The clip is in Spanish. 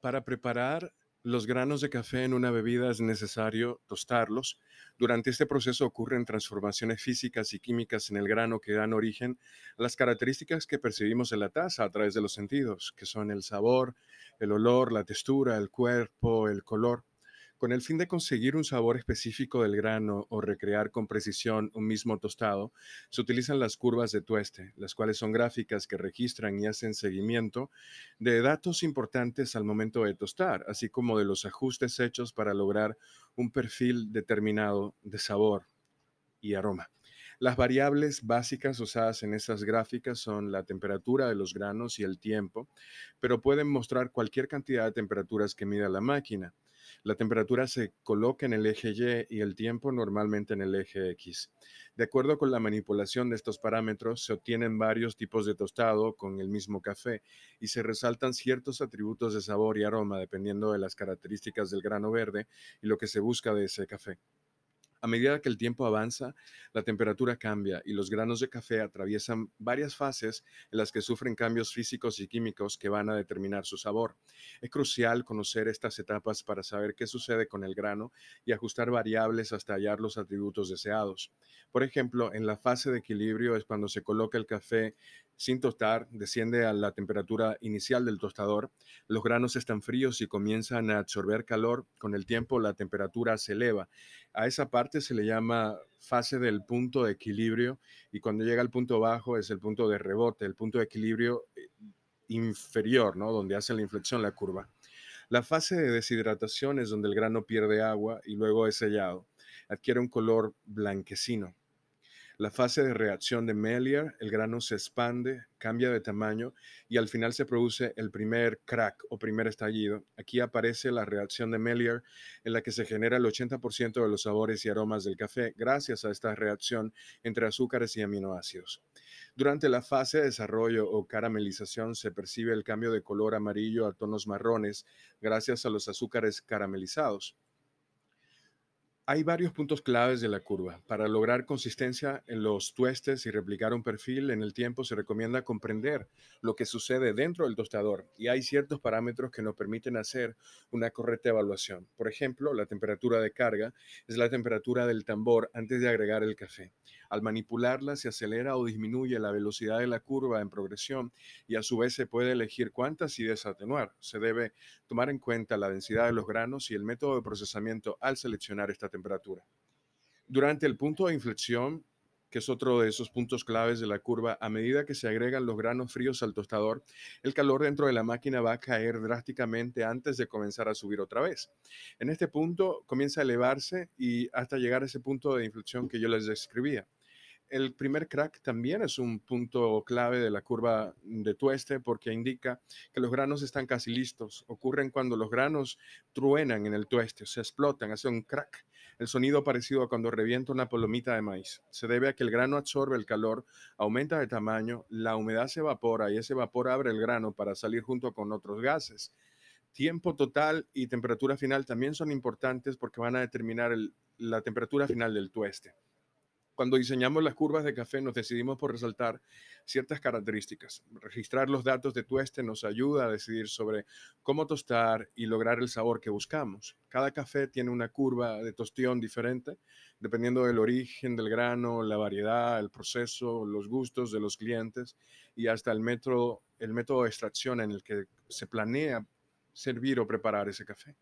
Para preparar los granos de café en una bebida es necesario tostarlos. Durante este proceso ocurren transformaciones físicas y químicas en el grano que dan origen a las características que percibimos en la taza a través de los sentidos, que son el sabor, el olor, la textura, el cuerpo, el color. Con el fin de conseguir un sabor específico del grano o recrear con precisión un mismo tostado, se utilizan las curvas de tueste, las cuales son gráficas que registran y hacen seguimiento de datos importantes al momento de tostar, así como de los ajustes hechos para lograr un perfil determinado de sabor y aroma. Las variables básicas usadas en esas gráficas son la temperatura de los granos y el tiempo, pero pueden mostrar cualquier cantidad de temperaturas que mida la máquina. La temperatura se coloca en el eje Y y el tiempo normalmente en el eje X. De acuerdo con la manipulación de estos parámetros, se obtienen varios tipos de tostado con el mismo café y se resaltan ciertos atributos de sabor y aroma dependiendo de las características del grano verde y lo que se busca de ese café. A medida que el tiempo avanza, la temperatura cambia y los granos de café atraviesan varias fases en las que sufren cambios físicos y químicos que van a determinar su sabor. Es crucial conocer estas etapas para saber qué sucede con el grano y ajustar variables hasta hallar los atributos deseados. Por ejemplo, en la fase de equilibrio es cuando se coloca el café sin tostar, desciende a la temperatura inicial del tostador, los granos están fríos y comienzan a absorber calor, con el tiempo la temperatura se eleva. A esa parte se le llama fase del punto de equilibrio y cuando llega al punto bajo es el punto de rebote, el punto de equilibrio eh, inferior, ¿no? donde hace la inflexión la curva. La fase de deshidratación es donde el grano pierde agua y luego es sellado. Adquiere un color blanquecino. La fase de reacción de Melier, el grano se expande, cambia de tamaño y al final se produce el primer crack o primer estallido. Aquí aparece la reacción de Melier en la que se genera el 80% de los sabores y aromas del café gracias a esta reacción entre azúcares y aminoácidos. Durante la fase de desarrollo o caramelización se percibe el cambio de color amarillo a tonos marrones gracias a los azúcares caramelizados. Hay varios puntos claves de la curva. Para lograr consistencia en los tuestes y replicar un perfil en el tiempo, se recomienda comprender lo que sucede dentro del tostador y hay ciertos parámetros que nos permiten hacer una correcta evaluación. Por ejemplo, la temperatura de carga es la temperatura del tambor antes de agregar el café. Al manipularla se acelera o disminuye la velocidad de la curva en progresión y a su vez se puede elegir cuántas y desatenuar. Se debe tomar en cuenta la densidad de los granos y el método de procesamiento al seleccionar esta temperatura temperatura. Durante el punto de inflexión, que es otro de esos puntos claves de la curva, a medida que se agregan los granos fríos al tostador, el calor dentro de la máquina va a caer drásticamente antes de comenzar a subir otra vez. En este punto comienza a elevarse y hasta llegar a ese punto de inflexión que yo les describía. El primer crack también es un punto clave de la curva de tueste porque indica que los granos están casi listos. Ocurren cuando los granos truenan en el tueste, se explotan, hace un crack. El sonido parecido a cuando revienta una palomita de maíz. Se debe a que el grano absorbe el calor, aumenta de tamaño, la humedad se evapora y ese vapor abre el grano para salir junto con otros gases. Tiempo total y temperatura final también son importantes porque van a determinar la temperatura final del tueste. Cuando diseñamos las curvas de café nos decidimos por resaltar ciertas características. Registrar los datos de tueste nos ayuda a decidir sobre cómo tostar y lograr el sabor que buscamos. Cada café tiene una curva de tostión diferente, dependiendo del origen del grano, la variedad, el proceso, los gustos de los clientes y hasta el método, el método de extracción en el que se planea servir o preparar ese café.